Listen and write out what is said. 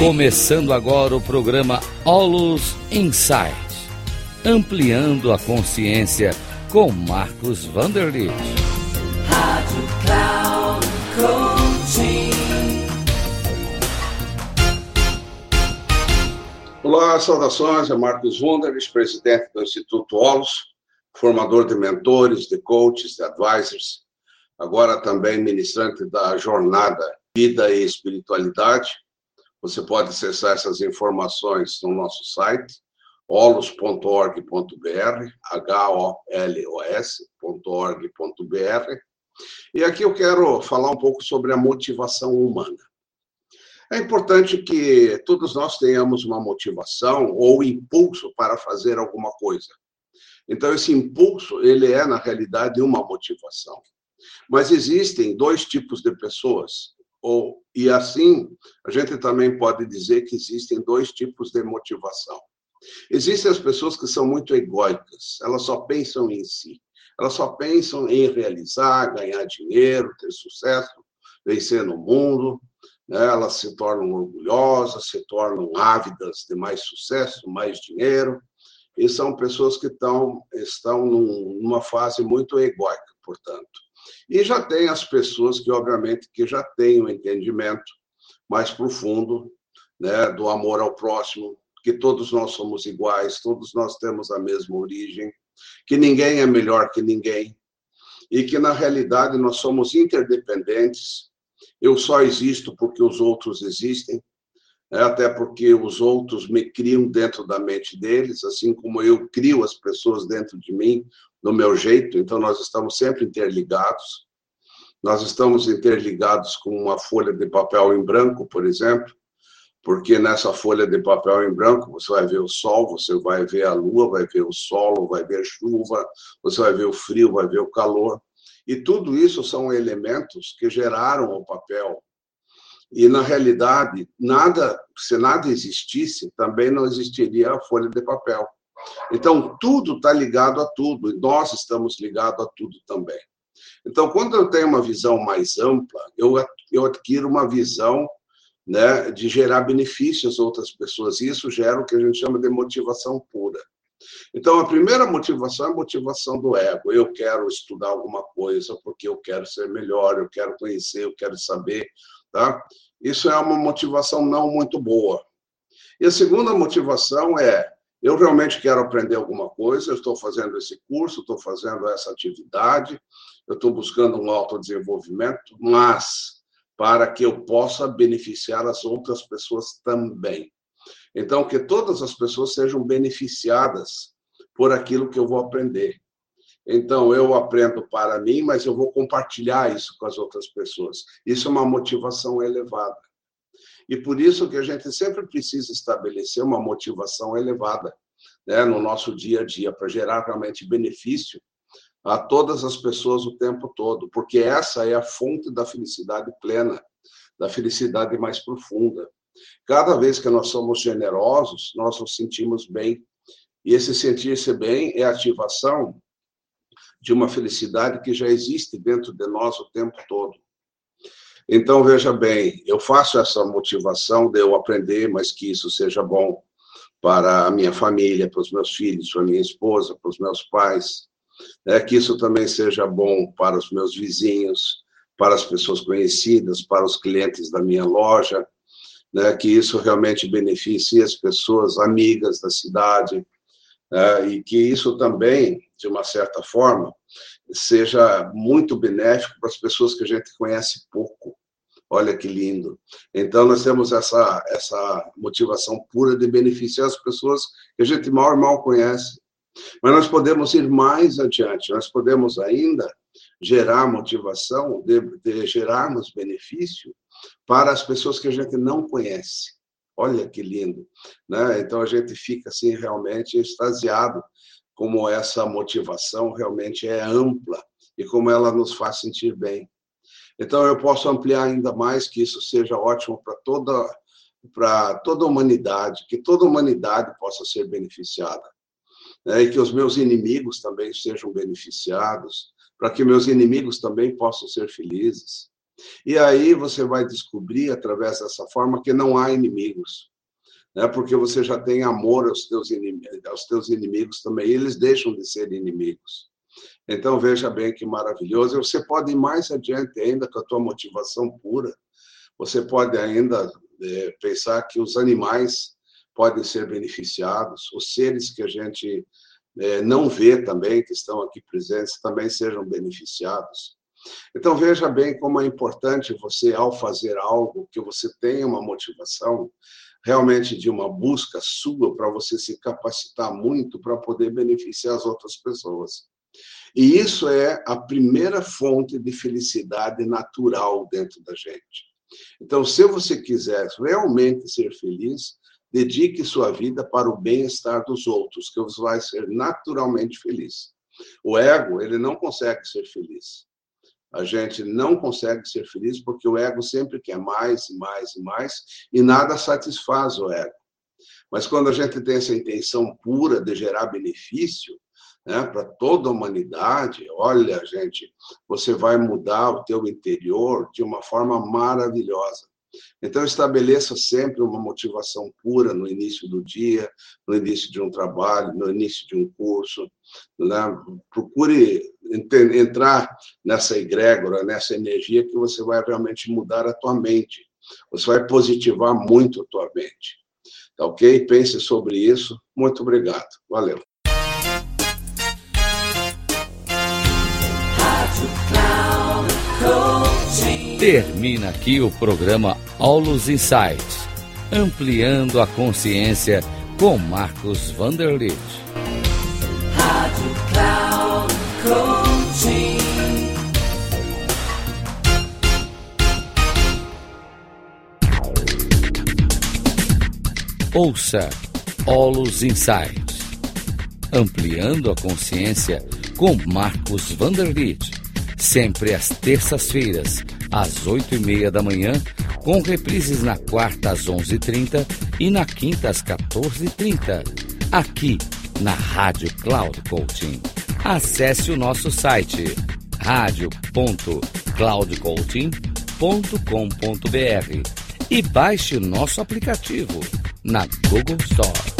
Começando agora o programa Olus Insight, ampliando a consciência com Marcos Vanderlit. Rádio Cloud Coaching. Olá, saudações, é Marcos Vanderlit, presidente do Instituto Olus, formador de mentores, de coaches, de advisors, agora também ministrante da jornada Vida e Espiritualidade você pode acessar essas informações no nosso site, holos.org.br, H-O-L-O-S.org.br. E aqui eu quero falar um pouco sobre a motivação humana. É importante que todos nós tenhamos uma motivação ou impulso para fazer alguma coisa. Então, esse impulso, ele é, na realidade, uma motivação. Mas existem dois tipos de pessoas. Ou, e assim, a gente também pode dizer que existem dois tipos de motivação. Existem as pessoas que são muito egóicas, elas só pensam em si, elas só pensam em realizar, ganhar dinheiro, ter sucesso, vencer no mundo, né? elas se tornam orgulhosas, se tornam ávidas de mais sucesso, mais dinheiro, e são pessoas que estão, estão numa fase muito egóica, portanto. E já tem as pessoas que, obviamente, que já têm o um entendimento mais profundo né, do amor ao próximo, que todos nós somos iguais, todos nós temos a mesma origem, que ninguém é melhor que ninguém, e que, na realidade, nós somos interdependentes. Eu só existo porque os outros existem, até porque os outros me criam dentro da mente deles, assim como eu crio as pessoas dentro de mim, no meu jeito, então nós estamos sempre interligados. Nós estamos interligados com uma folha de papel em branco, por exemplo, porque nessa folha de papel em branco você vai ver o sol, você vai ver a lua, vai ver o solo, vai ver chuva, você vai ver o frio, vai ver o calor. E tudo isso são elementos que geraram o papel. E na realidade, nada, se nada existisse, também não existiria a folha de papel. Então, tudo está ligado a tudo, e nós estamos ligados a tudo também. Então, quando eu tenho uma visão mais ampla, eu, eu adquiro uma visão né, de gerar benefícios às outras pessoas, e isso gera o que a gente chama de motivação pura. Então, a primeira motivação é a motivação do ego. Eu quero estudar alguma coisa porque eu quero ser melhor, eu quero conhecer, eu quero saber. Tá? Isso é uma motivação não muito boa. E a segunda motivação é eu realmente quero aprender alguma coisa, eu estou fazendo esse curso, estou fazendo essa atividade, eu estou buscando um autodesenvolvimento, mas para que eu possa beneficiar as outras pessoas também. Então, que todas as pessoas sejam beneficiadas por aquilo que eu vou aprender. Então, eu aprendo para mim, mas eu vou compartilhar isso com as outras pessoas. Isso é uma motivação elevada. E por isso que a gente sempre precisa estabelecer uma motivação elevada né, no nosso dia a dia, para gerar realmente benefício a todas as pessoas o tempo todo, porque essa é a fonte da felicidade plena, da felicidade mais profunda. Cada vez que nós somos generosos, nós nos sentimos bem. E esse sentir-se bem é ativação de uma felicidade que já existe dentro de nós o tempo todo. Então, veja bem, eu faço essa motivação de eu aprender, mas que isso seja bom para a minha família, para os meus filhos, para a minha esposa, para os meus pais, né? que isso também seja bom para os meus vizinhos, para as pessoas conhecidas, para os clientes da minha loja, né? que isso realmente beneficie as pessoas amigas da cidade, né? e que isso também, de uma certa forma, seja muito benéfico para as pessoas que a gente conhece pouco. Olha que lindo. Então, nós temos essa, essa motivação pura de beneficiar as pessoas que a gente mal mal conhece. Mas nós podemos ir mais adiante, nós podemos ainda gerar motivação, de, de gerarmos benefício para as pessoas que a gente não conhece. Olha que lindo. Né? Então, a gente fica assim realmente extasiado como essa motivação realmente é ampla e como ela nos faz sentir bem. Então, eu posso ampliar ainda mais que isso seja ótimo para toda, para toda a humanidade, que toda a humanidade possa ser beneficiada. Né? E que os meus inimigos também sejam beneficiados, para que meus inimigos também possam ser felizes. E aí você vai descobrir, através dessa forma, que não há inimigos. Né? Porque você já tem amor aos teus, inimigos, aos teus inimigos também, e eles deixam de ser inimigos. Então, veja bem que maravilhoso. Você pode ir mais adiante ainda com a tua motivação pura. Você pode ainda é, pensar que os animais podem ser beneficiados, os seres que a gente é, não vê também, que estão aqui presentes, também sejam beneficiados. Então, veja bem como é importante você, ao fazer algo, que você tenha uma motivação realmente de uma busca sua para você se capacitar muito para poder beneficiar as outras pessoas. E isso é a primeira fonte de felicidade natural dentro da gente. Então, se você quiser realmente ser feliz, dedique sua vida para o bem-estar dos outros, que você vai ser naturalmente feliz. O ego, ele não consegue ser feliz. A gente não consegue ser feliz porque o ego sempre quer mais e mais e mais e nada satisfaz o ego. Mas quando a gente tem essa intenção pura de gerar benefício, né, para toda a humanidade, olha, gente, você vai mudar o teu interior de uma forma maravilhosa. Então, estabeleça sempre uma motivação pura no início do dia, no início de um trabalho, no início de um curso. Né? Procure entrar nessa egrégora, nessa energia que você vai realmente mudar a tua mente. Você vai positivar muito a tua mente. Tá ok? Pense sobre isso. Muito obrigado. Valeu. Termina aqui o programa Aulos Insights, ampliando a consciência com Marcos Vanderlit. Rádio Cloud Coaching. Ouça Olus Insights, ampliando a consciência com Marcos Vanderlit, sempre às terças-feiras às oito e meia da manhã, com reprises na quarta às onze e trinta e na quinta às quatorze e trinta, aqui na Rádio Cloud Coaching. Acesse o nosso site radio.cloudcoaching.com.br e baixe o nosso aplicativo na Google Store.